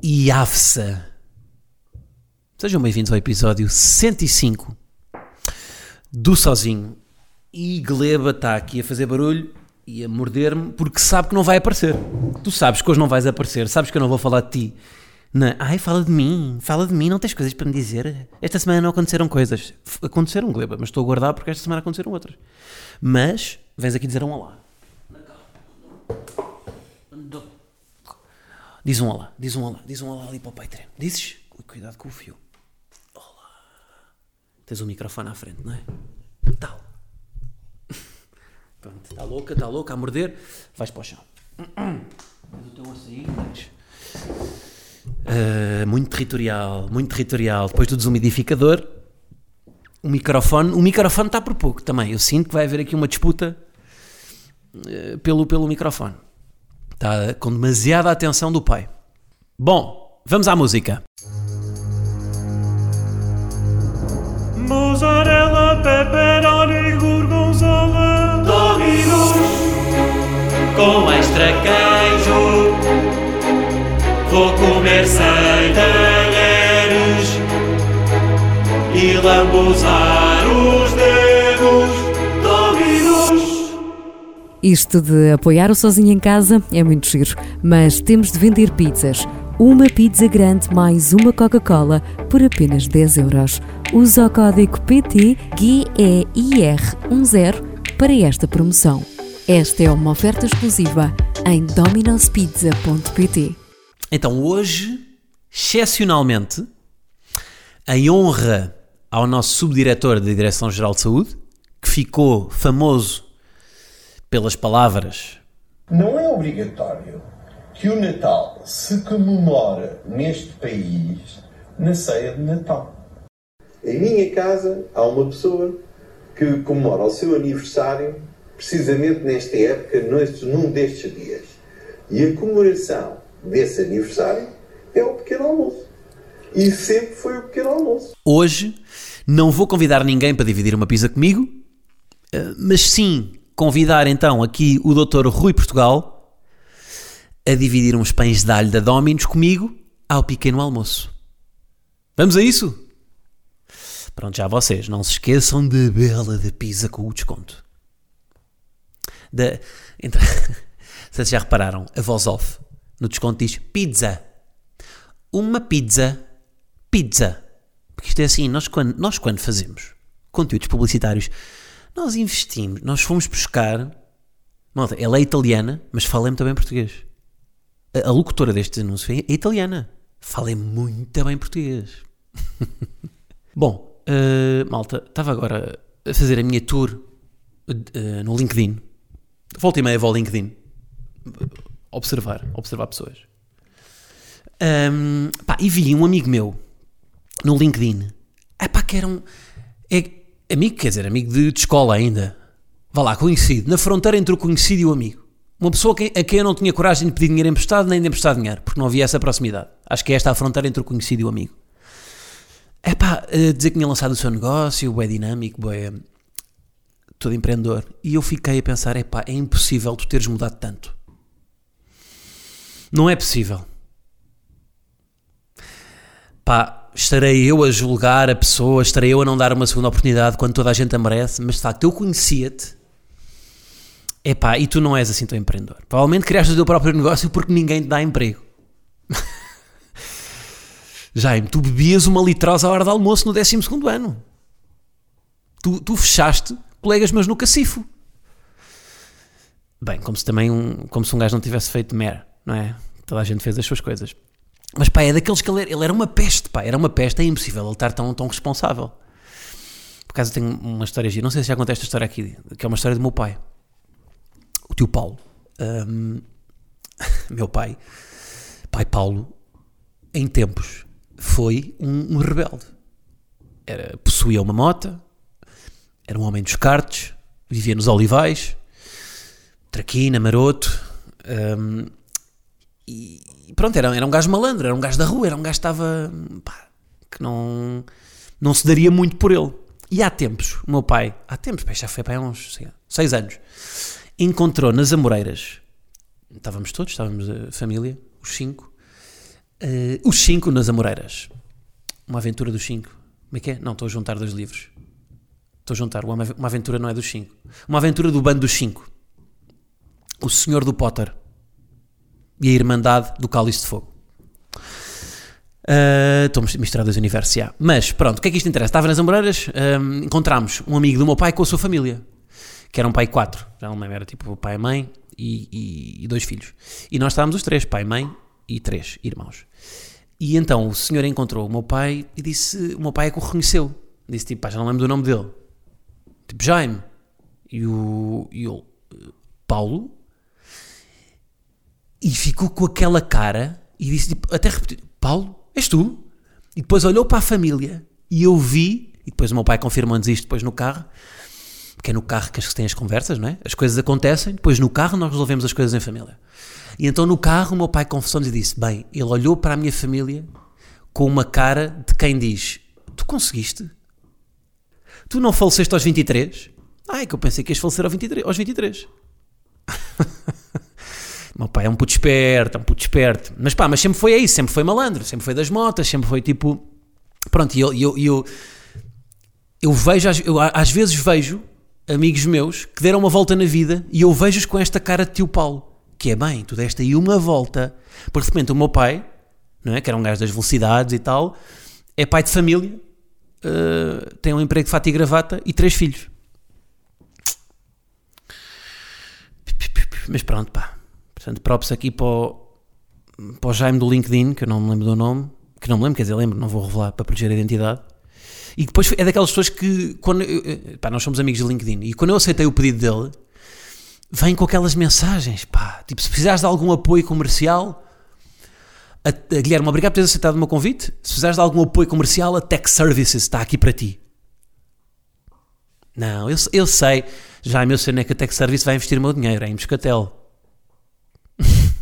e Afsa. Sejam bem-vindos ao episódio 105 do Sozinho. E Gleba está aqui a fazer barulho e a morder-me porque sabe que não vai aparecer. Tu sabes que hoje não vais aparecer, sabes que eu não vou falar de ti. Na, Ai, fala de mim, fala de mim, não tens coisas para me dizer. Esta semana não aconteceram coisas. Aconteceram, Gleba, mas estou a guardar porque esta semana aconteceram outras. Mas, vens aqui dizer um olá. Diz um olá, diz um olá, diz um olá ali para o Patreon. Dizes? Ui, Cuidado com o fio. Olá. Tens o microfone à frente, não é? Tal. Pronto, está louca, está louca a morder. Vais para o chão. O teu açaí. Ah, muito territorial, muito territorial. Depois do desumidificador, o microfone, o microfone está por pouco também. Eu sinto que vai haver aqui uma disputa eh, pelo, pelo microfone. Está com demasiada atenção do pai. Bom, vamos à música. Mozzarella, pepperoni, gorgonzola, Domino's com extra queijo. Vou comer sem e lambuzar os dedos. Isto de apoiar o sozinho em casa é muito giro, mas temos de vender pizzas. Uma pizza grande mais uma Coca-Cola por apenas 10 euros. Usa o código PT GEIR10 para esta promoção. Esta é uma oferta exclusiva em dominospizza.pt. Então, hoje, excepcionalmente, em honra ao nosso subdiretor da Direção-Geral de Saúde, que ficou famoso pelas palavras Não é obrigatório que o Natal se comemore neste país na ceia de Natal. Em minha casa há uma pessoa que comemora o seu aniversário precisamente nesta época, neste, num destes dias. E a comemoração desse aniversário é o pequeno almoço. E sempre foi o pequeno almoço. Hoje não vou convidar ninguém para dividir uma pizza comigo, eh, mas sim convidar então aqui o Dr. Rui Portugal a dividir uns pães de alho da Dominos comigo ao pequeno almoço. Vamos a isso? Pronto, já vocês, não se esqueçam da bela da pizza com o desconto. Da, entre, vocês já repararam, a voz off no desconto diz pizza. Uma pizza, pizza. Porque isto é assim, nós quando, nós quando fazemos conteúdos publicitários, nós investimos, nós fomos buscar. Malta, ela é italiana, mas fala bem português. A, a locutora deste anúncio é italiana. Fala muito bem português. Bom, eh, malta, estava agora a fazer a minha tour eh, no LinkedIn. Volta e meia vou ao LinkedIn. Observar, observar pessoas. Ahm, pá, e vi um amigo meu no LinkedIn. É pá, que era um. É, amigo, quer dizer, amigo de, de escola ainda. Vá lá, conhecido. Na fronteira entre o conhecido e o amigo. Uma pessoa a quem eu não tinha coragem de pedir dinheiro emprestado nem de emprestar dinheiro, porque não havia essa proximidade. Acho que é esta a fronteira entre o conhecido e o amigo. É pá, eh, dizer que tinha lançado o seu negócio, é dinâmico, é todo empreendedor. E eu fiquei a pensar: é pá, é impossível tu teres mudado tanto. Não é possível. Pá, estarei eu a julgar a pessoa, estarei eu a não dar uma segunda oportunidade quando toda a gente a merece, mas de facto eu conhecia-te. Epá, e tu não és assim tão empreendedor. Provavelmente criaste o teu próprio negócio porque ninguém te dá emprego. Jaime, tu bebias uma litrosa à hora de almoço no 12 ano. Tu, tu fechaste colegas meus no cacifo. Bem, como se também um, como se um gajo não tivesse feito mer, não é? Toda a gente fez as suas coisas. Mas pá, é daqueles que ele era, ele era uma peste, pá, era uma peste, é impossível ele estar tão, tão responsável. Por acaso eu tenho uma história gira, não sei se já contei esta história aqui, que é uma história do meu pai. O tio Paulo. Ahm, meu pai, pai Paulo, em tempos, foi um, um rebelde. Era, possuía uma mota, era um homem dos cartes, vivia nos olivais, traquina, maroto, hum, e pronto, era, era um gajo malandro, era um gajo da rua, era um gajo que estava, pá, que não, não se daria muito por ele. E há tempos, o meu pai, há tempos, já foi para uns sei seis anos, encontrou nas Amoreiras, estávamos todos, estávamos a família, os cinco, eh, os cinco nas Amoreiras. Uma aventura dos cinco. Como é que é? Não, estou a juntar dois livros. Estou a juntar. Uma aventura não é dos cinco. Uma aventura do bando dos cinco. O Senhor do Potter. E a Irmandade do Cálice de Fogo. Ah, Estou uh, misturado os universos. Mas pronto, o que é que isto interessa? Estava nas Amoreiras, um, encontramos um amigo do meu pai com a sua família, que era um pai quatro, já não lembro, era tipo pai, mãe e, e- e dois filhos. E nós estávamos os três, pai, mãe e três irmãos. E então o senhor encontrou o meu pai e disse: O meu pai é que o reconheceu. Disse tipo, pá, já não lembro do nome dele. Tipo, Jaime. E o, e o Paulo. E ficou com aquela cara e disse, tipo, até repetiu: Paulo, és tu? E depois olhou para a família e eu vi. E depois o meu pai confirmou-nos isto depois no carro. Porque é no carro que se tem as conversas, não é? As coisas acontecem, depois no carro nós resolvemos as coisas em família. E então no carro o meu pai confessou-nos e disse: Bem, ele olhou para a minha família com uma cara de quem diz: Tu conseguiste? Tu não faleceste aos 23? Ah, é que eu pensei que ias falecer aos 23. Aos 23. O meu pai é um puto esperto, é um puto esperto. Mas pá, mas sempre foi isso, sempre foi malandro, sempre foi das motas, sempre foi tipo. Pronto, e eu, eu, eu, eu vejo, eu, às vezes vejo amigos meus que deram uma volta na vida e eu vejo-os com esta cara de tio Paulo, que é bem, tu deste aí uma volta. Porque de repente o meu pai, não é, que era um gajo das velocidades e tal, é pai de família, eh, tem um emprego de fato e gravata e três filhos. Mas pronto, pá. Portanto, props aqui para o, para o Jaime do LinkedIn, que eu não me lembro do nome, que não me lembro, quer dizer, lembro, não vou revelar para proteger a identidade. E depois é daquelas pessoas que, quando eu- pá, nós somos amigos de LinkedIn, e quando eu aceitei o pedido dele, vem com aquelas mensagens, pá, tipo, se precisares de algum apoio comercial, a, a- Guilherme, obrigado por teres aceitado o meu convite. Se precisares de algum apoio comercial, a Tech Services está aqui para ti. Não, eu, eu sei, já meu sei é que a Tech Service vai investir o meu dinheiro, é em Moscatel.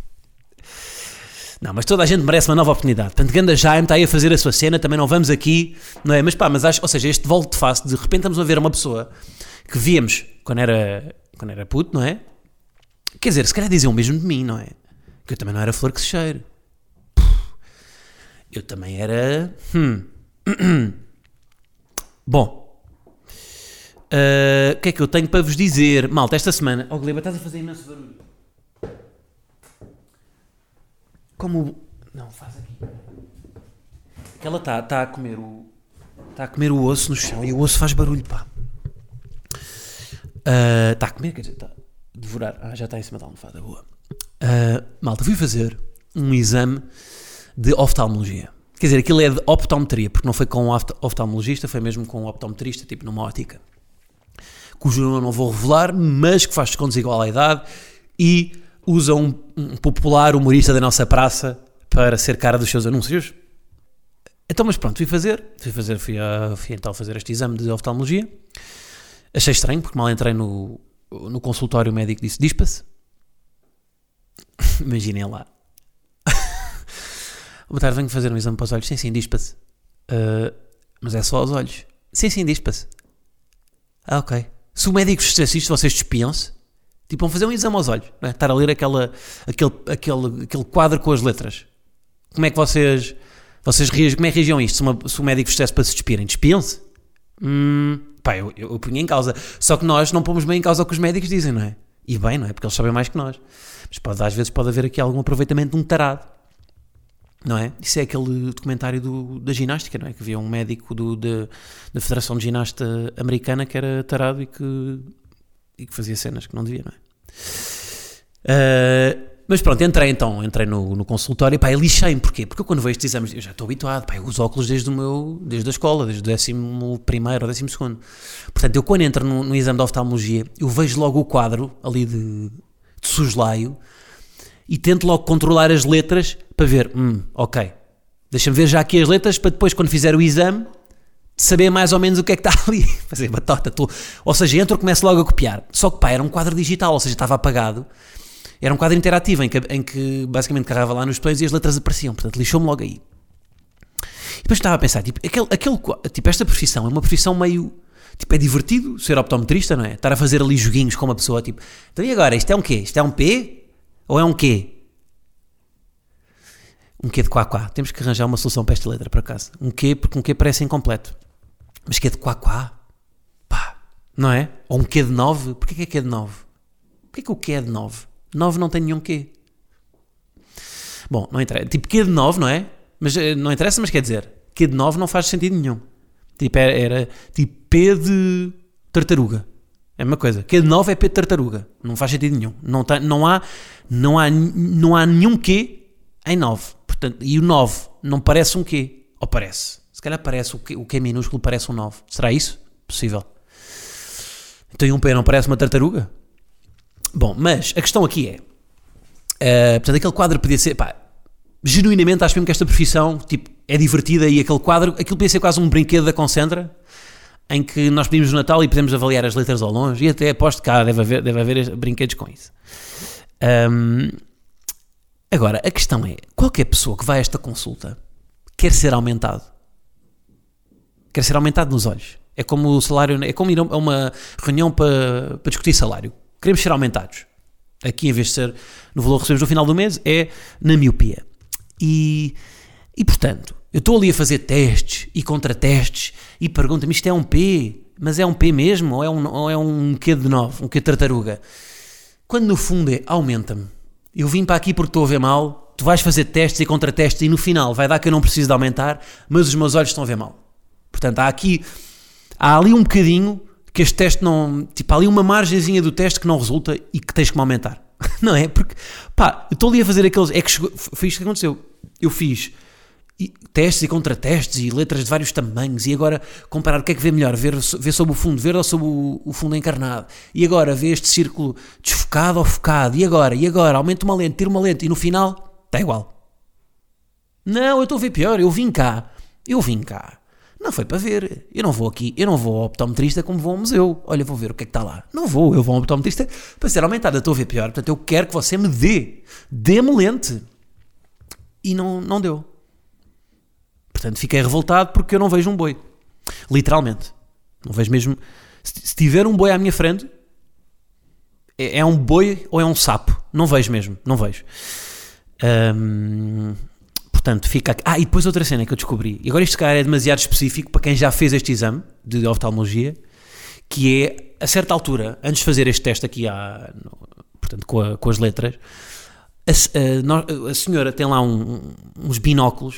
Não, mas toda a gente merece uma nova oportunidade. Portanto, Ganda Jaime está aí a fazer a sua cena, também não vamos aqui, não é? Mas pá, mas acho, ou seja, este volto de face, de repente estamos a ver uma pessoa que víamos quando era, quando era puto, não é? Quer dizer, se calhar diziam o mesmo de mim, não é? Que eu também não era flor que se cheire. Puf, Eu também era. hum. Bom, ah, o que é que eu tenho para vos dizer? Malta, esta semana. Oh, Gleba, estás a fazer imenso barulho. Como. Não, faz aqui. Que ela está tá a comer o. Está a comer o osso no chão e o osso faz barulho, pá. Está a comer, quer dizer, está a devorar. Ah, já está em cima da almofada, boa. Ah, malta, fui fazer um exame de oftalmologia. Quer dizer, aquilo é de optometria, porque não foi com um oft- oftalmologista, foi mesmo com um optometrista, tipo numa ótica cujo nome eu não vou revelar, mas que faz descontos igual à idade e usa um, um popular humorista da nossa praça para ser cara dos seus anúncios. Então, mas pronto, fui fazer, fui fazer, fui, a, fui então fazer este exame de oftalmologia. Achei estranho, porque mal entrei no, no consultório o médico disse, dispa-se. Imaginem lá. Boa tarde, venho fazer um exame para os olhos. Sim, sim, dispa-se. "Ah, mas é só aos olhos. Sim, sim, dispa-se. Ah, ok. Se o médico vos isto, vocês despiam-se? Tipo, vão fazer um exame aos olhos, não é? Estar a ler aquela, aquele, aquele, aquele quadro com as letras. Como é que vocês, vocês reagem, como é que reagiam a isto? Se, uma- se o médico dissesse para se despirem, despiam-se? Hum, pá, eu, eu, eu punha em causa. Só que nós não pomos bem em causa o que os médicos dizem, não é? E bem, não é? Porque eles sabem mais que nós. Mas pode, às vezes pode haver aqui algum aproveitamento de um tarado. Não é? Isso é aquele documentário do, da ginástica, não é? Que havia um médico do, da, da Federação de Ginasta Americana que era tarado e que, e que fazia cenas que não devia, não é? Ah, mas pronto, entrei então, entrei no, no consultório e pá, eu lixei-me, porquê? Porque eu quando vejo estes exames, eu já estou habituado, pá, eu uso óculos desde o meu, desde a escola, desde o décimo primeiro ou décimo segundo. Portanto, eu quando entro no, no exame de oftalmologia, eu vejo logo o quadro ali de, de soslaio e tento logo controlar as letras para ver, hum, ok, Deixa-me ver já aqui as letras para depois, quando fizer o exame, saber mais ou menos o que é que está ali. Fazer batota. Tô... Ou seja, entro e começo logo a copiar. Só que pá, era um quadro digital, ou seja, estava apagado. Era um quadro interativo em que, em que basicamente carregava lá nos botões e as letras apareciam. Portanto, lixou-me logo aí. E depois estava a pensar, tipo, aquele, aquele, tipo, esta profissão é uma profissão meio. Tipo, é divertido ser optometrista, não é? Estar a fazer ali joguinhos com uma pessoa, tipo, então e agora? Isto é um quê? Isto é um P? Ou é um quê? Um quê de quá quá. Temos que arranjar uma solução para esta letra, por acaso. Um quê, porque um quê parece incompleto. Mas quê de quá quá? Pá, não é? Ou um quê de 9? Porquê que é quê de 9? Porquê que o quê é de 9? 9 não tem nenhum quê. Bom, não interessa. Tipo, quê de 9, não é? Mas eh, não interessa, mas quer dizer, quê de 9 não faz sentido nenhum. Tipo, era, era tipo P de tartaruga. É uma coisa. Q de 9 é P de tartaruga. Não faz sentido nenhum. Não, tá, não, há, não, há, não há nenhum Q em 9. Portanto, e o 9 não parece um Q. Ou parece? Calhar parece o Q, o Q minúsculo parece um 9. Será isso? Possível. Então um P não parece uma tartaruga? Bom, mas a questão aqui é. Uh, portanto, aquele quadro podia ser. Pá, genuinamente acho mesmo que esta profissão tipo, é divertida e aquele quadro. Aquilo podia ser quase um brinquedo da Concentra em que nós pedimos o Natal e podemos avaliar as letras ao longe e até aposto que cá deve haver, deve haver brinquedos com isso. Um, agora, a questão é: qualquer pessoa que vai a esta consulta quer ser aumentado. Quer ser aumentado nos olhos. É como o salário, é como ir a uma reunião para, para discutir salário. Queremos ser aumentados. Aqui, em vez de ser no valor que recebemos no final do mês, é na miopia. E, e portanto, eu estou ali a fazer testes e contratestes e pergunta-me isto é um P, mas é um P mesmo ou é um, ou é um Q de 9, um Q de tartaruga? Quando no fundo é aumenta-me. Eu vim para aqui porque estou a ver mal, tu vais fazer testes e contratestes e no final vai dar que eu não preciso de aumentar, mas os meus olhos estão a ver mal. Portanto, há aqui, há ali um bocadinho que este teste não, tipo, há ali uma margenzinha do teste que não resulta e que tens que me aumentar. Não é? Porque, pá, eu estou ali a fazer aqueles, é que chegou, foi isto que aconteceu. Eu fiz testes e contratestes e letras de vários tamanhos e agora comparar o que é que vê melhor, ver, ver sobre o fundo verde ou sobre o, o fundo encarnado e agora ver este círculo desfocado ou focado e agora, e agora, aumenta uma lente, tira uma lente e no final está igual. Não, eu estou a ver pior, eu vim cá, eu vim cá. Não foi para ver. Eu não vou aqui, eu não vou ao optometrista como vou ao museu. Olha, vou ver o que é que está lá. Não vou, eu vou ao optometrista para ser aumentado. Eu estou a ver pior. Portanto, eu quero que você me dê. Dê-me lente. E não, não deu. Portanto, fiquei revoltado porque eu não vejo um boi. Literalmente. Não vejo mesmo. Se tiver um boi à minha frente, é, é um boi ou é um sapo? Não vejo mesmo. Não vejo. Hum, portanto, fica aqui. Ah, e depois outra cena que eu descobri. E agora isto, cara, é demasiado específico para quem já fez este exame de oftalmologia, que é, a certa altura, antes de fazer este teste aqui, à, portanto, com, a, com as letras, a, a, a, senhora tem lá um, uns binóculos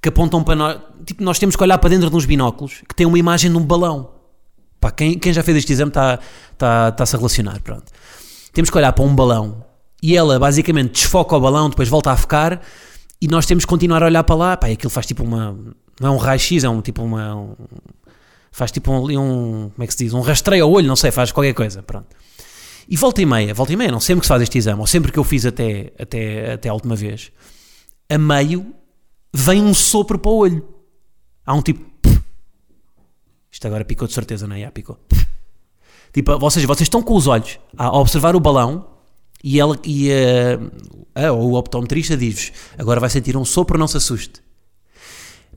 que apontam para nós. Tipo, nós temos que olhar para dentro de uns binóculos que tem uma imagem de um balão. Pá, quem, quem já fez este exame está, está, está-se a relacionar. Pronto. Temos que olhar para um balão e ela basicamente desfoca o balão, depois volta a focar e nós temos que continuar a olhar para lá. Pá, e aquilo faz tipo uma. Não é um raio-x, é um tipo uma. Um, faz tipo um, um. Como é que se diz? Um rastreio ao olho, não sei, faz qualquer coisa. Pronto. E volta e meia, volta e meia, não sempre que se faz este exame, ou sempre que eu fiz até, até, até a última vez, a meio vem um sopro para o olho. Há um tipo. Isto agora picou de certeza, não é? Já picou. Tipo, seja, vocês estão com os olhos a observar o balão e, ela, e a, a, o optometrista diz-vos: agora vai sentir um sopro, não se assuste.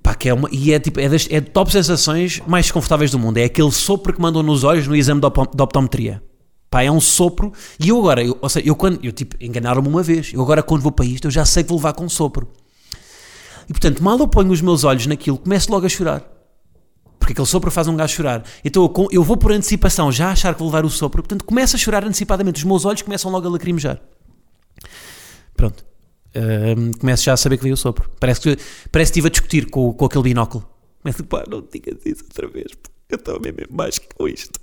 Pá, que é uma, e é, tipo, é, das, é top sensações mais desconfortáveis do mundo. É aquele sopro que mandam nos olhos no exame de, de optometria. Pá, é um sopro. E eu agora, eu, ou seja, eu quando, eu tipo, enganaram-me uma vez. Eu agora, quando vou para isto, eu já sei que vou levar com sopro. E portanto, mal eu ponho os meus olhos naquilo, começo logo a chorar. Porque aquele sopro faz um gajo chorar. Então eu, vou por antecipação já achar que vou levar o sopro, portanto começo a chorar antecipadamente. Os meus olhos começam logo a lacrimejar. Pronto. Um, começo já a saber que veio o sopro. Parece que, parece que estive a discutir com, com aquele binóculo. Começo, pá, não digas isso outra vez, porque eu estou mesmo mais com isto.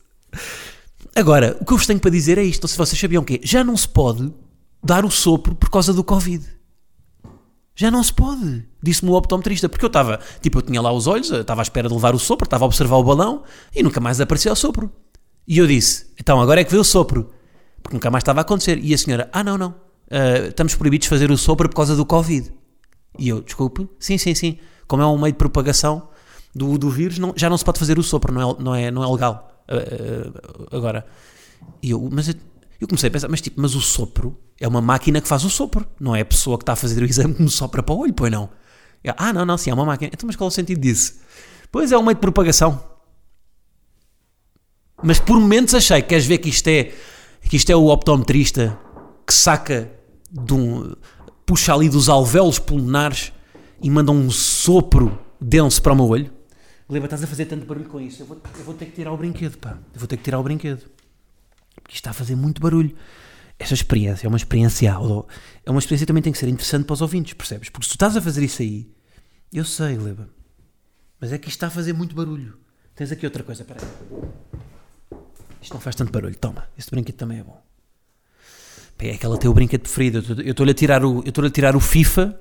Agora, o que eu vos tenho para dizer é isto. Se vocês sabiam que já não se pode dar o sopro por causa do Covid. Já não se pode, disse-me o optometrista, porque eu estava, tipo, eu tinha lá os olhos, estava à espera de levar o sopro, estava a observar o balão e nunca mais apareceu o sopro. E eu disse, então agora é que veio o sopro, porque nunca mais estava a acontecer. E a senhora, ah não, não, uh, estamos proibidos de fazer o sopro por causa do Covid. E eu, desculpe, sim, sim, sim. Como é um meio de propagação do, do vírus, não- já não se pode fazer o sopro, não é, não é, não é legal. ah, ah, agora. E eu, mas eu, eu comecei a pensar, mas tipo, mas o sopro é uma máquina que faz o sopro, não é a pessoa que está a fazer o exame que me sopra para o olho, pois não. Eu, ah, não, não, sim, é uma máquina. Então, mas qual é o sentido disso? Pois é um meio de propagação. Mas por momentos achei, queres ver que isto é que isto é o optometrista que saca de um, puxa ali dos alvéolos pulmonares e manda um sopro denso para o meu olho. Leva, estás a fazer tanto barulho com isso. Eu vou, eu vou ter que tirar o brinquedo, pá. Eu vou ter que tirar o brinquedo. Porque isto está a fazer muito barulho. Esta experiência é uma experiência. É uma experiência que também tem que ser interessante para os ouvintes, percebes? Porque se tu estás a fazer isso aí, eu sei, Leva. Mas é que isto está a fazer muito barulho. Tens aqui outra coisa, peraí. Isto não faz tanto barulho. Toma, este brinquedo também é bom. Pá, É que ela tem o brinquedo preferido. Eu estou- Eu estou-lhe a tirar o, eu a tirar o FIFA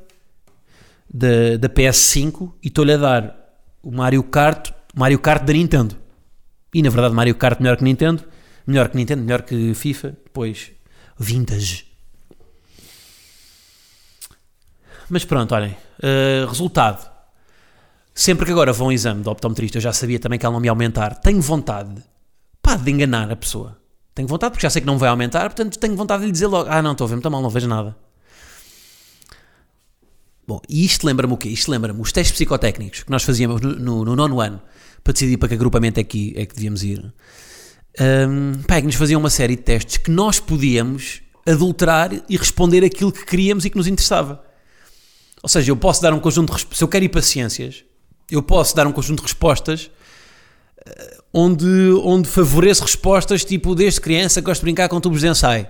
da, da PS5 e estou-lhe a dar o Mario Kart, Mario Kart da Nintendo. E na verdade, Mario Kart melhor que Nintendo, melhor que Nintendo, melhor que FIFA, pois vintage. Mas pronto, olhem, eh, resultado. Sempre que agora vou a um exame de optometrista, eu já sabia também que ela não me aumentar. Tenho vontade, pá, de enganar a pessoa. Tenho vontade, porque já sei que não vai aumentar, portanto tenho vontade de lhe dizer logo: Ah, não, estou a ver muito mal, não vejo nada. Bom, e isto lembra-me o quê? Isto lembra-me os testes psicotécnicos que nós fazíamos no, no, no nono ano para decidir para que agrupamento é que, é que devíamos ir. Um, pá, é que nos faziam uma série de testes que nós podíamos adulterar e responder aquilo que queríamos e que nos interessava. Ou seja, eu posso dar um conjunto de. Se eu quero ir para ciências, eu posso dar um conjunto de respostas eh, onde, onde favoreço respostas tipo desde criança gosto de brincar com tubos de ensaio.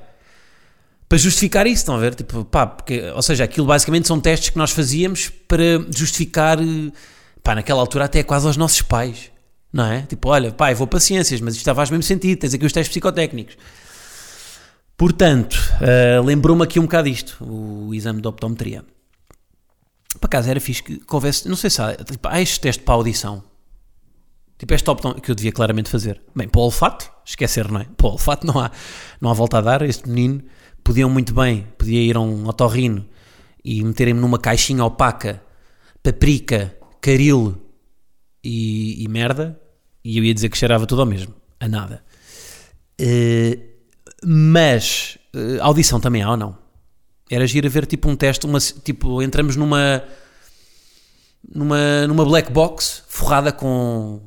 Para justificar isso, estão a ver? Tipo, pá, porque, ou seja, aquilo basicamente são testes que nós fazíamos para justificar, eh, pá, naquela altura até quase aos nossos pais, não é? Tipo, olha, pai, vou para ciências, mas isto faz mesmo sentido, tens aqui os testes psicotécnicos. Portanto, eh, lembrou-me aqui um bocado isto, o exame de optometria. Por acaso era fixe que, houvesse, não sei se há, tipo, há este teste para audição. Tipo, este optom que eu devia claramente fazer. Bem, para o olfato, esquecer, não é? Para o olfato não há, não há volta a dar. Este menino podiam muito bem, podia ir a um otorrino e meterem-me numa caixinha opaca, paprika, caril e, e merda, e eu ia dizer que cheirava tudo ao mesmo. A nada. Eh, mas, eh, audição também há ou não? Era giro ver tipo um teste, uma, tipo, entramos numa numa, numa black box forrada com,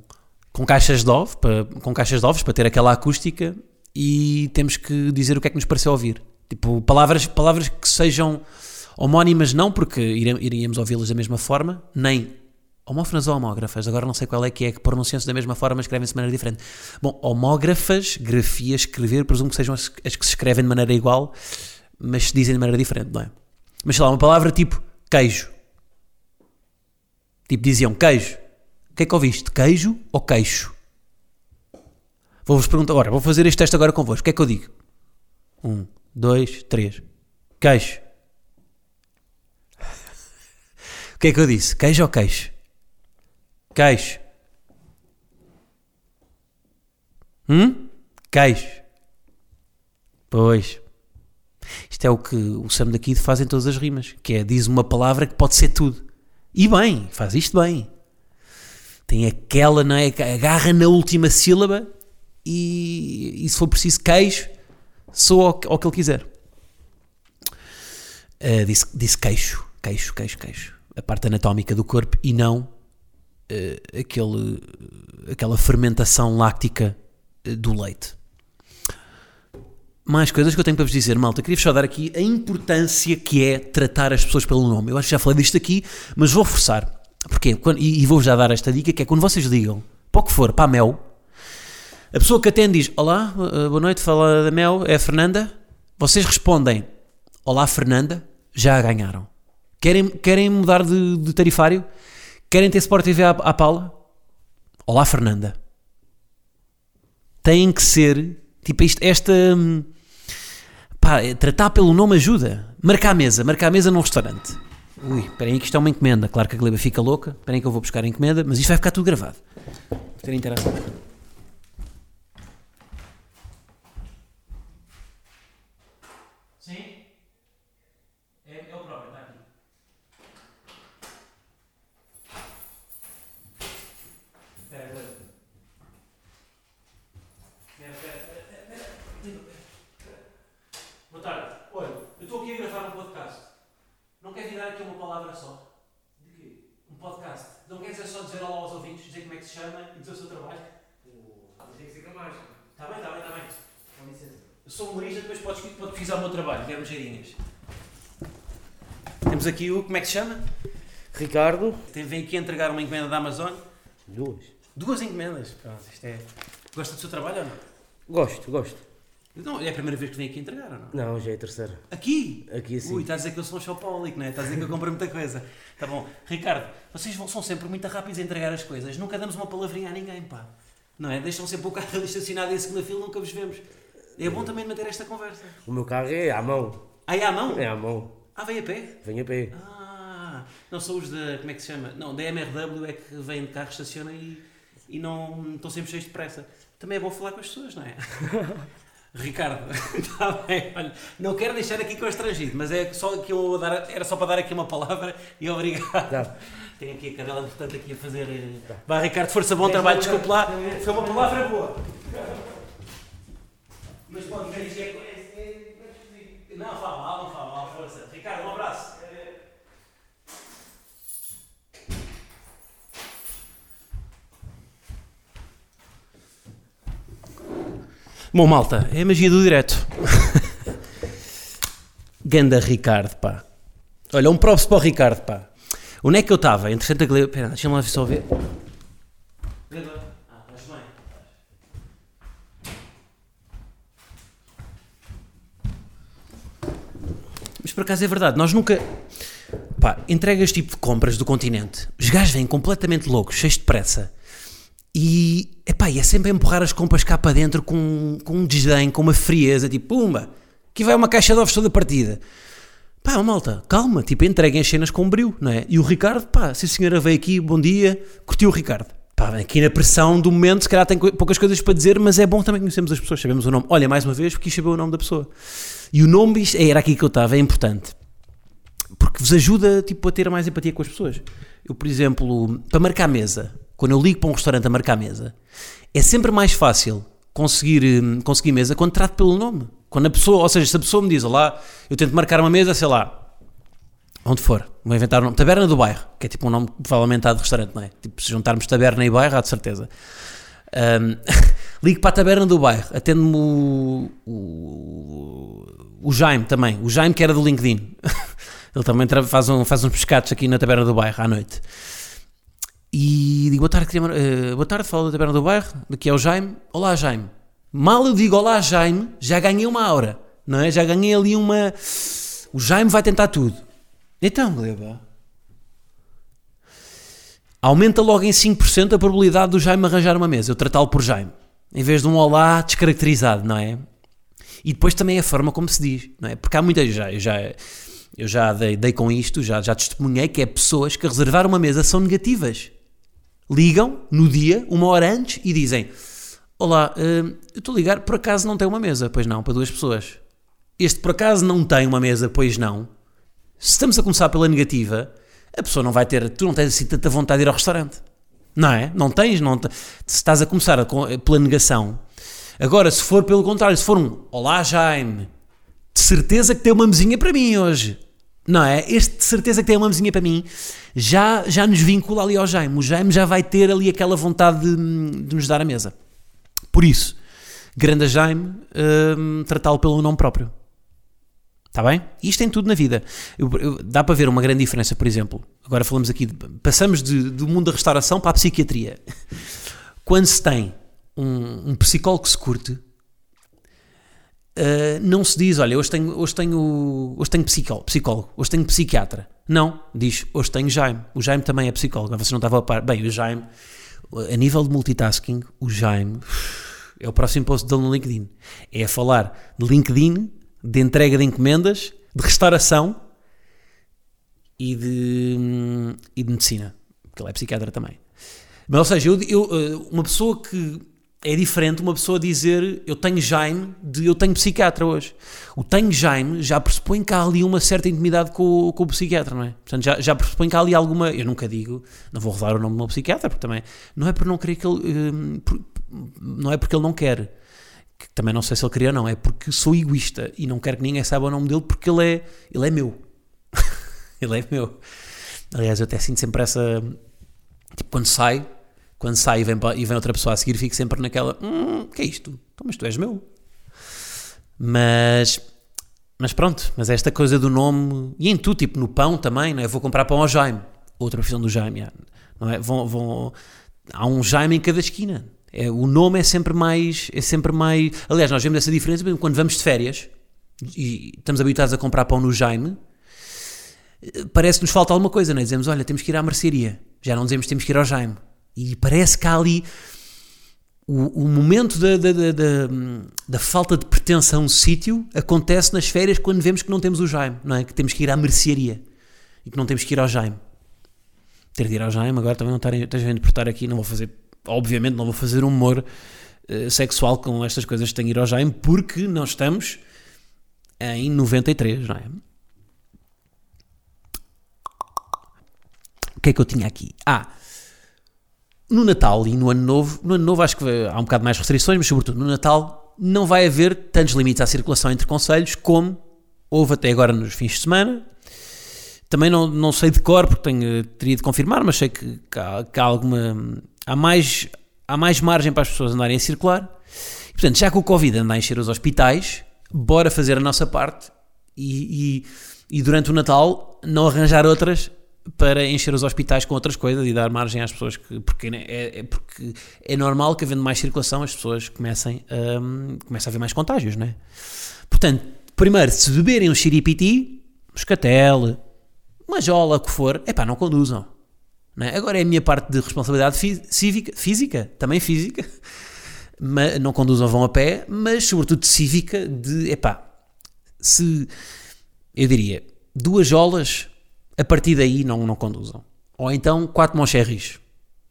com caixas de ovos, para, com caixas de ovos para ter aquela acústica e temos que dizer o que é que nos pareceu ouvir. Tipo, palavras, palavras que sejam homónimas não, porque iríamos ouvi-las da mesma forma, nem homófonas ou homógrafas, agora não sei qual é que é, que pronunciam-se da mesma forma, mas escrevem-se de maneira diferente. Bom, homógrafas, grafia, escrever, presumo que sejam as, as que se escrevem de maneira igual, mas se dizem de maneira diferente, não é? Mas sei lá, uma palavra tipo queijo. Tipo, diziam queijo. O que é que ouviste? Queijo ou queixo? Vou-vos perguntar agora, vou fazer este teste agora convosco. O que é que eu digo? Um, dois, três. Queixo. O que é que eu disse? Queijo ou queixo? Queixo. Hum? Queixo. Pois. Isto é o que o Sam daqui faz em todas as rimas, que é diz uma palavra que pode ser tudo. E bem, faz isto bem. Tem aquela, não é? Agarra na última sílaba e, e se for preciso queijo, sou ao, que- ele quiser. Ah, disse, disse queixo, queixo, queixo, queixo. A parte anatómica do corpo e não ah, aquele, aquela fermentação láctica ah, do leite mais coisas que eu tenho para vos dizer, malta. Queria-vos só dar aqui a importância que é tratar as pessoas pelo nome. Eu acho que já falei disto aqui, mas vou forçar. Quando- e vou-vos já dar esta dica, que é quando vocês ligam, para o que for, para a Mel, a pessoa que atende diz, olá, eh, boa noite, fala da Mel, é a Fernanda. Vocês respondem, olá Fernanda, já ganharam. Querem, querem mudar de, de tarifário? Querem ter Sport TV à, à Paula? Olá Fernanda. Tem que ser, tipo, isto, esta... hum, Pá, é, tratar pelo nome ajuda. Marcar a mesa, marcar a mesa num restaurante. Ui, esperem aí que isto é uma encomenda. Claro que a Gleba fica louca. Esperem aí que eu vou buscar a encomenda, mas isto vai ficar tudo gravado. Vou ter interação. Sim? É, é o próprio, está aqui. Não quer virar aqui uma palavra só? De quê? Um podcast. Não quer dizer só dizer olá aos ouvintes, dizer como é que se chama e dizer o seu trabalho? Tem que ser com mais. Está bem, está bem, está bem. Com licença. Eu sou humorista, depois podes, pode pesquisar o meu trabalho, quero geirinhas. Temos aqui o, como é que se chama? Ricardo. Tem, vem aqui entregar uma encomenda da Amazon. Duas. Duas encomendas. Pronto, isto é... Gosta do seu trabalho ou não? Gosto, gosto. Não, é a primeira vez que vem aqui entregar ou não? Não, já é a terceira. Aqui? Aqui assim. Ui, está a dizer que eu sou um shopaholic, não é? Está a dizer que eu compro muita coisa. Tá bom. Ricardo, vocês vão, são sempre muito rápidos a entregar as coisas. Nunca damos uma palavrinha a ninguém, pá. Não é? Deixam sempre o carro ali estacionado em segunda fila, nunca vos vemos. É bom também manter esta conversa. O meu carro é à mão. Aí à mão? É à mão. Ah, vem a pé? Vem a pé. Ah, não são os da. Como é que se chama? Não, da MRW é que vêm de carro, estacionam e, e não estão sempre cheios de pressa. Também é bom falar com as pessoas, não é? Ricardo, está bem, olha, não quero deixar aqui constrangido, mas é só que eu dar, era só para dar aqui uma palavra e obrigado. Tá. Tem aqui a cadela, portanto, aqui a fazer. eh, Vá, Ricardo, força, bom trabalho, desculpe lá. Foi uma palavra boa. Mas pode isto é. é- é- não fala mal, força. Ricardo, um abraço. Bom, malta, é a magia do direto. Ganda Ricardo, pá. Olha, um props para o Ricardo, pá. Onde é que eu estava? Interessante a que... Espera, deixa-me lá só ver. Ah, estás bem. Mas por acaso é verdade, nós nunca. Pá, entregas tipo de compras do continente. Os gajos vêm completamente loucos, cheios de pressa. E, epá, é sempre a empurrar as compras cá para dentro com, com um desdém, com uma frieza, tipo, pumba, aqui vai uma caixa de ovos toda partida. Pá, malta, calma, tipo, entreguem as cenas com brilho, não é? E o Ricardo, pá, se a senhora veio aqui, bom dia, curtiu o Ricardo. Pá, aqui na pressão do momento, se calhar tem poucas coisas para dizer, mas é bom também conhecermos as pessoas, sabemos o nome. Olha, mais uma vez, quis saber o nome da pessoa. E o nome, isto- era aqui que eu estava, é importante. Porque vos ajuda, tipo, a ter mais empatia com as pessoas. Eu, por exemplo, para marcar mesa, quando eu ligo para um restaurante a marcar mesa, é sempre mais fácil conseguir, hum, conseguir mesa quando trato pelo nome. Quando a pessoa, ou seja, se a pessoa me diz, olá, eu tento marcar uma mesa, sei lá, onde for, vou inventar um nome, Taberna do Bairro, que é tipo um nome provavelmente de restaurante, não é? Tipo, se juntarmos Taberna e Bairro, há de certeza. Hum, ligo para a Taberna do Bairro, atende-me o, o, o Jaime também, o Jaime que era do LinkedIn. Ele também faz, um, faz uns pescados aqui na Taberna do Bairro à noite. E digo, boa tarde, queria, eh, boa tarde, falo da Taberna do Bairro, daqui é o Jaime. Olá, Jaime. Mal eu digo olá, Jaime, já ganhei uma aura, não é? Já ganhei ali uma... O Jaime vai tentar tudo. Então, Gleba, aumenta logo em 5% a probabilidade do Jaime arranjar uma mesa, eu tratá-lo por Jaime, em vez de um olá descaracterizado, não é? E depois também a forma como se diz, não é? Porque há muita já, eu já, eu já dei, dei com isto, já, já testemunhei que é pessoas que reservar uma mesa são negativas. Ligam no dia, uma hora antes, e dizem: Olá, hum, eu estou a ligar, por acaso não tem uma mesa? Pois não, para duas pessoas. Este por acaso não tem uma mesa? Pois não. Se estamos a começar pela negativa, a pessoa não vai ter, tu não tens assim tanta vontade de ir ao restaurante. Não é? Não tens, não se estás a começar a pela negação. Agora, se for pelo contrário, se for um Olá Jaime, de certeza que tem uma mesinha para mim hoje. Não é? Este de certeza que tem uma mesinha para mim já, já nos vincula ali ao Jaime. O Jaime já vai ter ali aquela vontade de, de nos dar a mesa. Por isso, grande Jaime, hum, tratá-lo pelo nome próprio. Está bem? Isto em tudo na vida. Eu- eu- dá para ver uma grande diferença, por exemplo. Agora falamos aqui, de, passamos de- do mundo da restauração para a psiquiatria. Quando se tem um, um psicólogo que se curte, Uh, não se diz, olha, hoje tenho, hoje tenho, hoje tenho psicólogo, psicólogo, hoje tenho psiquiatra. Não, diz, hoje tenho Jaime. O Jaime também é psicólogo. Vocês não estavam a par. Bem, o Jaime, a nível de multitasking, o Jaime é o próximo post dele no LinkedIn. É falar de LinkedIn, de entrega de encomendas, de restauração e de, hum, e de medicina. Porque ele é psiquiatra também. Mas, ou seja, eu, eu, uh, uma pessoa que é diferente uma pessoa dizer eu tenho Jaime de eu tenho psiquiatra hoje. O tenho Jaime já pressupõe que há ali uma certa intimidade com, com o psiquiatra, não é? Portanto, já, já pressupõe que há ali alguma. Eu nunca digo, não vou revelar o nome do meu psiquiatra, porque também. Não é por não querer que ele. hum, não é porque ele não quer. Que também não sei se ele queria ou não, é porque sou egoísta e não quero que ninguém saiba o nome dele porque ele é, ele é meu. Ele é meu. Aliás, eu até sinto sempre essa. Tipo, quando sai, quando sai e vem, e vem outra pessoa a seguir, fico sempre naquela. Hum, que é isto? Então, mas tu és meu. Mas. Mas pronto, mas esta coisa do nome. E em tudo, tipo no pão também, não é? Vou comprar pão ao Jaime. Outra profissão do Jaime, já, não é? Vão, vão, há um Jaime em cada esquina. É, o nome é sempre mais. É sempre mais. Aliás, nós vemos essa diferença quando vamos de férias e estamos habituados a comprar pão no Jaime parece que nos falta alguma coisa, não é? Dizemos, olha, temos que ir à mercearia. Já não dizemos temos que ir ao Jaime. E parece que há ali o, o momento da, da, da, da, falta de pertença a um sítio acontece nas férias quando vemos que não temos o Jaime, não é? Que temos que ir à mercearia e que não temos que ir ao Jaime. Ter de ir ao Jaime, agora também não estarem, estejam a interpretar aqui, não vou fazer, obviamente não vou fazer humor eh, sexual com estas coisas que tenho de ir ao Jaime, porque nós estamos em 93, não é? O que é que eu tinha aqui? Ah, no Natal e no Ano Novo, no Ano Novo acho que há um bocado mais restrições, mas sobretudo no Natal não vai haver tantos limites à circulação entre conselhos como houve até agora nos fins de semana. Também não, não sei de cor, porque tenho, teria de confirmar, mas sei que, que há, que há alguma. Há mais, há mais margem para as pessoas andarem a circular. E, portanto, já que o Covid anda a encher os hospitais, bora fazer a nossa parte e, e, e durante o Natal não arranjar outras para encher os hospitais com outras coisas e dar margem às pessoas que porque é, é- porque é normal que havendo mais circulação as pessoas comecem comecem a haver mais contágios, não é? Portanto, primeiro, se beberem um xiripiti, moscatel, uma jola, o que for, é pá, não conduzam. Não é? Agora é a minha parte de responsabilidade cívica, física, também física, mas não conduzam, vão a pé, mas sobretudo cívica, de, epá, se, eu diria, duas jolas, a partir daí não, não conduzam. Ou então quatro moncherris.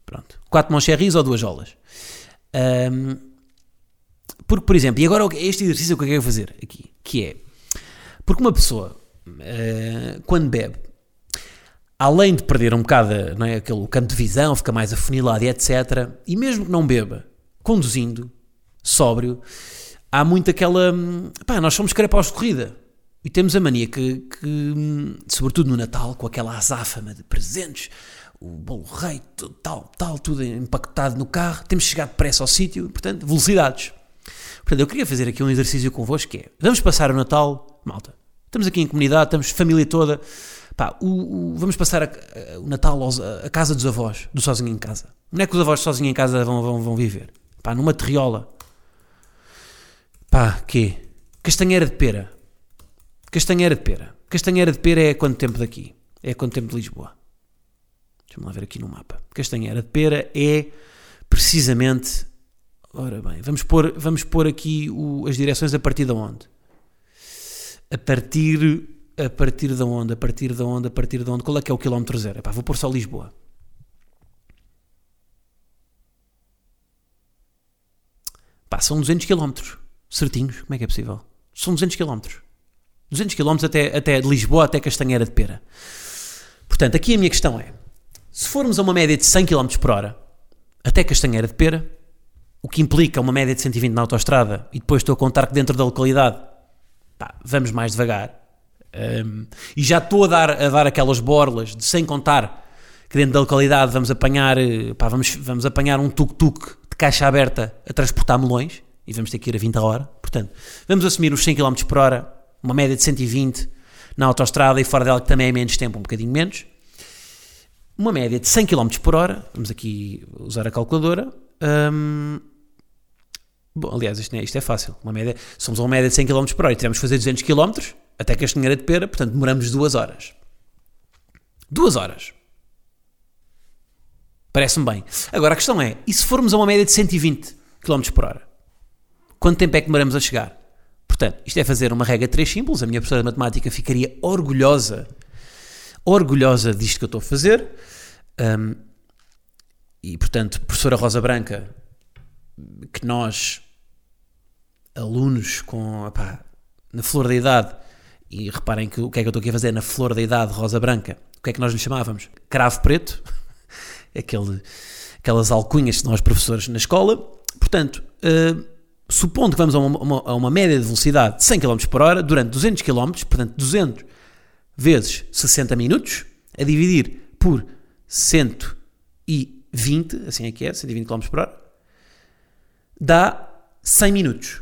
Pronto. Quatro moncherris ou duas jolas. Ahm, porque, por exemplo, e agora este exercício que eu quero fazer aqui, que é, porque uma pessoa, ah, quando bebe, além de perder um bocado não é, aquele campo de visão, fica mais afunilado e etc., e mesmo que não beba, conduzindo, sóbrio, há muito aquela. hum, Pá, nós somos carapaus de corrida. E temos a mania que, que, sobretudo no Natal, com aquela azáfama de presentes, o bolo rei, tudo, tal, tal, tudo empacotado no carro, temos chegar depressa ao sítio, portanto, velocidades. Portanto, eu queria fazer aqui um exercício convosco que é, vamos passar o Natal, malta, estamos aqui em comunidade, estamos família toda, pá, o, o- vamos passar a- a- o Natal aos- a, a casa dos avós, do Sozinho em Casa. Onde é que os avós sozinho em casa vão, vão, vão viver? Pá, numa terriola. Pá, quê? Castanheira de pera. Castanheira de pera. Castanheira de pera é quanto tempo daqui? É quanto tempo de Lisboa? Deixa-me lá ver aqui no mapa. Castanheira de pera é precisamente. Ora bem, vamos pôr, vamos pôr aqui o- as direções a partir de onde? A partir. A partir de onde? A partir de onde? A partir de onde? Qual é que é o quilómetro zero? Epá, vou pôr só Lisboa. Pá, são 200 km. Certinhos. Como é que é possível? São 200 km. 200 km até, até Lisboa até Castanheira de Pera. Portanto, aqui a minha questão é: se formos a uma média de 100 km por hora até Castanheira de Pera, o que implica uma média de 120 na autoestrada, e depois estou a contar que dentro da localidade pá, vamos mais devagar, hum, e já estou a dar, a dar aquelas borlas de sem contar que dentro da localidade vamos apanhar, eh, pá, vamos, vamos apanhar um tuk-tuk de caixa aberta a transportar melões, e vamos ter que ir a 20 a hora. Portanto, vamos assumir os 100 km por hora, uma média de 120 na autoestrada e fora dela que também é menos tempo, um bocadinho menos. Uma média de 100 km por hora, vamos aqui usar a calculadora. hum, bom, aliás, isto, é, isto é fácil. Uma média, somos a uma média de 100 km por hora e tivemos que fazer 200 km até Castanheira de Pera, portanto demoramos duas horas. Duas horas. Parece-me bem. Agora a questão é: e se formos a uma média de 120 km por hora? Quanto tempo é que demoramos a chegar? Portanto, isto é fazer uma regra de três simples. A minha professora de matemática ficaria orgulhosa, orgulhosa disto que eu estou a fazer. Hum, e, portanto, professora Rosa Branca, que nós, alunos com, epá, na flor da idade, e reparem que o que é que eu estou aqui a fazer na flor da idade, Rosa Branca, o que é que nós lhe chamávamos? Cravo preto, aquele, aquelas alcunhas que nós professores na escola. Portanto, eh, supondo que vamos a uma, uma- a uma média de velocidade de 100 km por hora, durante 200 km, portanto 200 vezes 60 minutos, a dividir por 120, assim é que é, 120 km por hora, dá 100 minutos.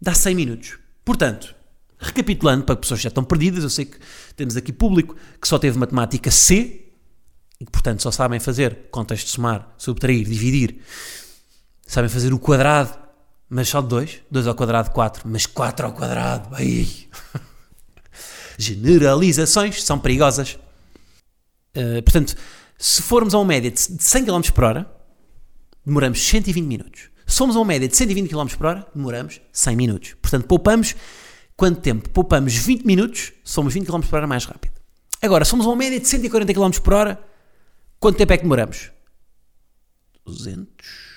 Dá 100 minutos. Portanto, recapitulando, para pessoas que já estão perdidas, eu sei que temos aqui público que só teve matemática C e que, portanto, só sabem fazer contexto somar, subtrair, dividir, sabem fazer o quadrado, mas só de 2, 2 ao quadrado, 4, mas 4 ao quadrado, ai. Generalizações são perigosas. Uh, portanto, se formos a uma média de 100 km por hora, demoramos 120 minutos. Se formos a uma média de 120 km por hora, demoramos 100 minutos. Portanto, poupamos quanto tempo? Poupamos 20 minutos, somos 20 km por hora mais rápido. Agora, somos a uma média de 140 km por hora, quanto tempo é que demoramos? 200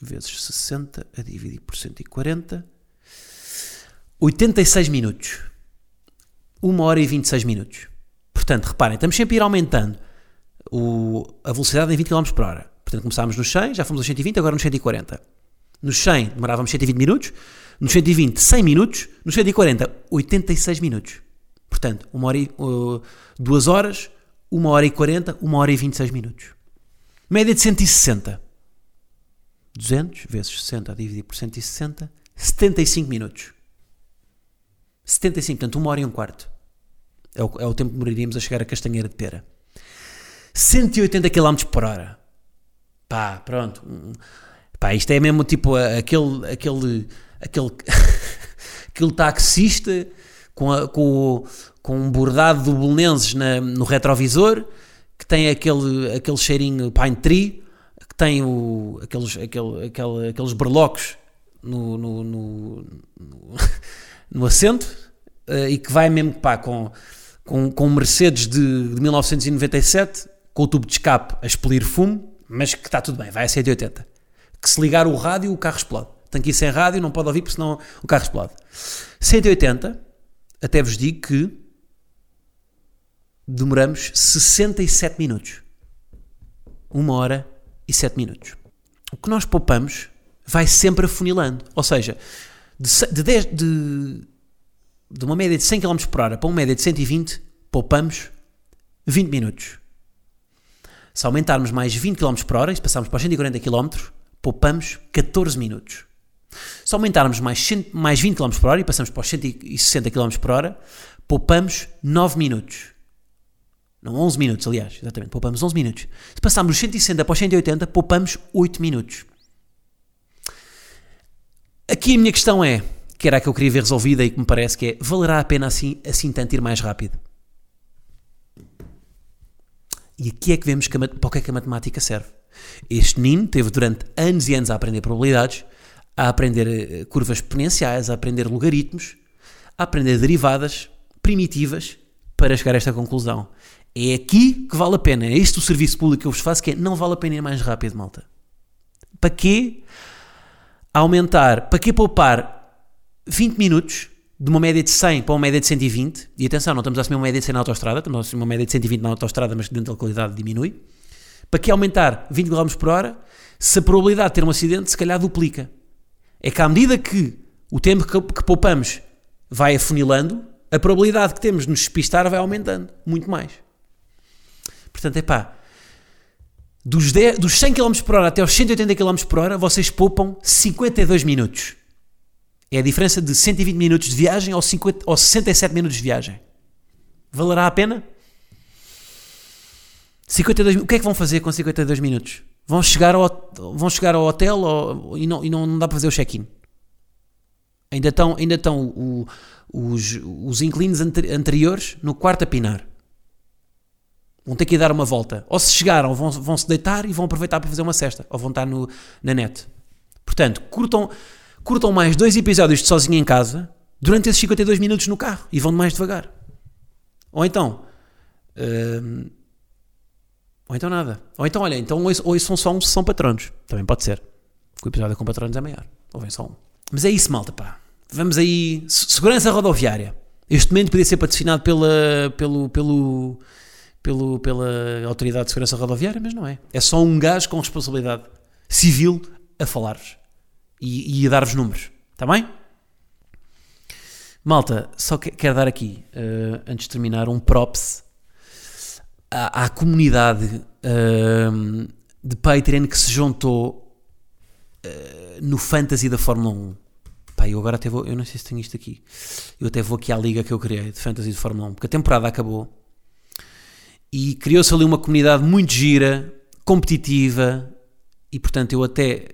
vezes 60 a dividir por 140, 86 minutos. 1 hora e 26 minutos. Portanto, reparem, estamos sempre a ir aumentando o, a velocidade em 20 km por hora. Portanto, começámos nos 100, já fomos aos 120, agora nos 140. Nos 100 demorávamos 120 minutos, nos 120, 100 minutos, nos 140, 86 minutos. Portanto, uma hora e, uh, 2 horas, 1 hora e 40, 1 hora e 26 minutos. Média de 160. 200 vezes 60 a dividir por 160, 75 minutos. 75, portanto, 1 hora e um quarto. É o, é o tempo que demoraríamos a chegar a Castanheira de Pera. 180 km por hora. Pá, pronto. Pá, isto é mesmo tipo aquele, aquele, aquele, aquele taxista com, a, com, com um bordado do Belenenses na, no retrovisor, que tem aquele, aquele cheirinho pine tree, que tem o, aqueles, aquele, aquele, aqueles berlocos no, no, no, no, assento uh, e que vai mesmo pá, com, com, com Mercedes de, de 1997, com o tubo de escape a expelir fumo, mas que está tudo bem, vai a 180. Que se ligar o rádio, o carro explode. Tem que ir sem rádio, não pode ouvir, porque senão o carro explode. 180, até vos digo que demoramos 67 minutos. Uma hora e 7 minutos. O que nós poupamos vai sempre afunilando. Ou seja, de, de, 10, de, de uma média de 100 km por hora para uma média de 120, poupamos 20 minutos. Se aumentarmos mais 20 km por hora, e se passarmos para os 140 km, poupamos 14 minutos. Se aumentarmos mais, 100, mais 20 km por hora e passamos para os 160 km por hora, poupamos 9 minutos. Não, 11 minutos, aliás, exatamente, poupamos 11 minutos. Se passarmos dos 160 para os 180, poupamos 8 minutos. Aqui a minha questão é, que era a que eu queria ver resolvida e que me parece que é, valerá a pena assim, assim tanto ir mais rápido? E aqui é que vemos que a, para o que é que a matemática serve. Este menino teve durante anos e anos a aprender probabilidades, a aprender eh, curvas exponenciais, a aprender logaritmos, a aprender derivadas primitivas para chegar a esta conclusão. É aqui que vale a pena. É este o serviço público que eu vos faço, que é não vale a pena ir mais rápido, malta. Para quê aumentar, para quê poupar 20 minutos de uma média de 100 para uma média de 120, e atenção, não estamos a assumir uma média de 100 na autostrada, estamos a assumir uma média de 120 na autostrada, mas dentro da qualidade diminui. Para que aumentar 20 km por hora se a probabilidade de ter um acidente se calhar duplica? É que à medida que o tempo que, que poupamos vai afunilando, a probabilidade que temos de nos despistar vai aumentando, muito mais. Portanto, é pá, dos, 10, dos 100 km por hora até aos 180 km por hora, vocês poupam 52 minutos. É a diferença de 120 minutos de viagem ou, 50, ou 67 minutos de viagem. Valerá a pena? 52, o que é que vão fazer com 52 minutos? Vão chegar ao, vão chegar ao hotel ou, e, não, e não, não dá para fazer o check-in. Ainda estão, ainda estão o, os, os anteriores no quarto a pinar. Vão ter que ir dar uma volta. Ou se chegaram, vão, vão se deitar e vão aproveitar para fazer uma cesta. Ou vão estar no, na net. Portanto, curtam curtam mais dois episódios de Sozinho em Casa durante esses 52 minutos no carro e vão mais devagar. Ou então. Hum, ou então nada. Ou então, olha, então ouçam só um são patronos. Também pode ser. o episódio com patronos é maior. Ouvem só um. Mas é isso, malta, pá. Vamos aí. Segurança rodoviária. Este momento podia ser patrocinado pela, pelo, pelo, pelo, pela Autoridade de Segurança Rodoviária, mas não é. É só um gajo com responsabilidade civil a falar-vos e, e a dar-vos números. Está bem? Malta, só que, quero dar aqui, eh, antes de terminar, um props à, à comunidade eh, de Patreon que se juntou eh, no Fantasy da Fórmula 1. Pá, eu agora até vou, eu não sei se tenho isto aqui, eu até vou aqui à liga que eu criei de Fantasy de Fórmula 1, porque a temporada acabou e criou-se ali uma comunidade muito gira, competitiva e portanto eu até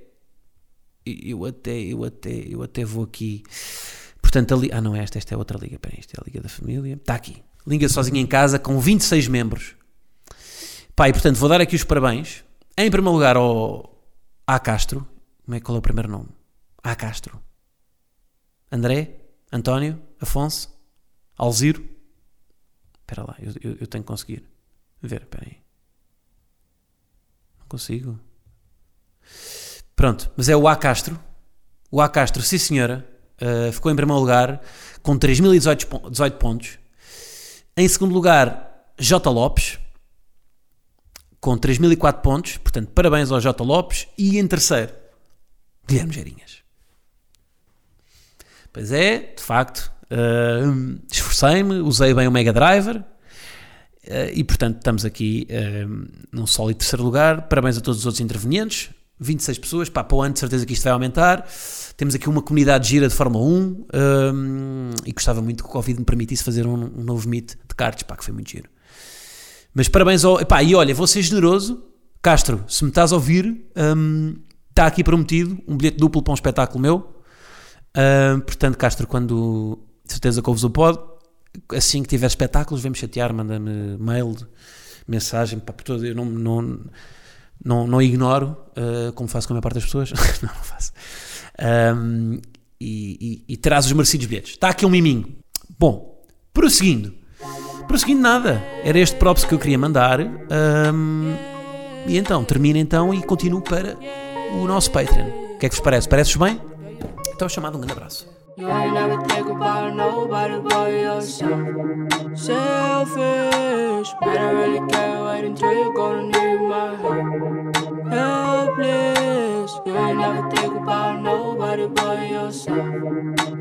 eu até eu até eu até vou aqui. Portanto ali ah não é esta esta é outra liga. Para isto é a liga da família. Está aqui. Liga sozinha em casa com 26 membros. Pá e portanto vou dar aqui os parabéns. Em primeiro lugar ao A Castro. Como é qual é o primeiro nome? A Castro. André António Afonso Alziro. Espera lá eu, eu, eu tenho que conseguir ver espera aí não consigo Pronto, mas é o A Castro. O A Castro, sim senhora, uh, ficou em primeiro lugar com 3.018 pon- 18 pontos. Em segundo lugar, J. Lopes, com 3.004 pontos. Portanto, parabéns ao J. Lopes. E em terceiro, Guilherme Geirinhas. Pois é, de facto, uh, esforcei-me, usei bem o Mega Driver. Uh, e portanto, estamos aqui uh, num sólido terceiro lugar. Parabéns a todos os outros intervenientes. 26 pessoas, pá, para o ano de certeza que isto vai aumentar. Temos aqui uma comunidade gira de Fórmula 1 um, e gostava muito que o Covid me permitisse fazer um, um novo meet de karts, pá, que foi muito giro. Mas parabéns ao. Epá, e olha, vou ser generoso. Castro, se me estás a ouvir, um, está aqui prometido um bilhete duplo para um espetáculo meu. Um, portanto, Castro, quando de certeza que ouves o pod, assim que tiver espetáculos, vem-me chatear, manda-me mail, mensagem, por todo, eu não, não, não, não ignoro, uh, como faço com a maior parte das pessoas. não, não faço. Um, e, e, e terás os merecidos bilhetes. Está aqui um miminho. Bom, prosseguindo. Prosseguindo nada. Era este props que eu queria mandar. Um, e então, termina então e continuo para o nosso Patreon. O que é que vos parece? Parece-vos bem? Então, chamado um grande abraço. You ain't never think about nobody but yourself. Selfish, but I really can't wait until you're gonna need my help. Helpless, you ain't never think about nobody but yourself.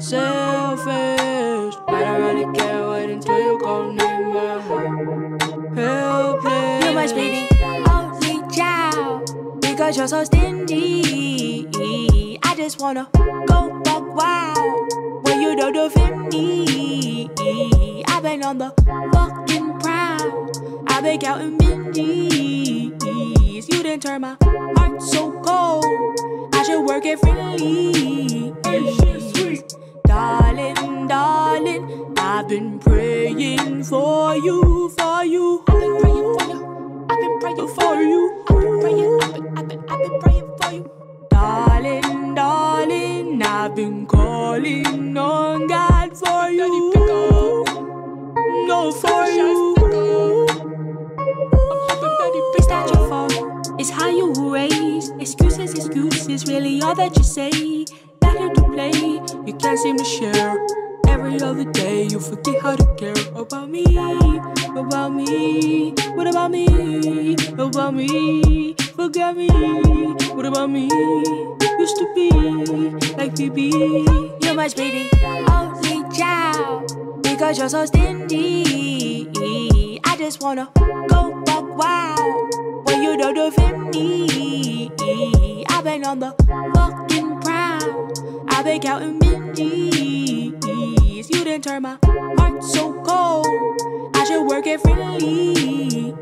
Selfish, but I really can't wait until you're gonna need my help. Helpless, You must be the only child because you're so stingy. I just wanna go you don't defend me. I've been on the fucking prowl. I've been counting minties. You didn't turn my heart so cold. I should work it freely. Darling, darling, I've been praying for you, for you. I've been praying for you. I've been praying for you. I've been praying, I've been, I've been, I've been praying for you. Darling, darling, I've been calling on God for you. No, for you. It's not your fault. It's how you were raised. Excuses, excuses, really all that you say. Not here to play. You can't seem to share. Every other day, you forget how to care about me, about me. What about me? About me? Forget me. What about me? Used to be like BB. Must be the only child because you're so stingy. I just wanna go buck wild when you don't defend me. I've been on the fucking prowl. I've been counting minties. You didn't turn my heart so cold. I should work it freely.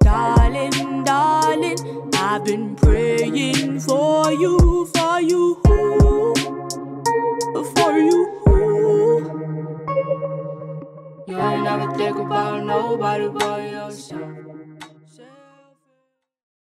Darling, darling, I've been praying for you, for you, for you. you ain't never think about nobody but yourself.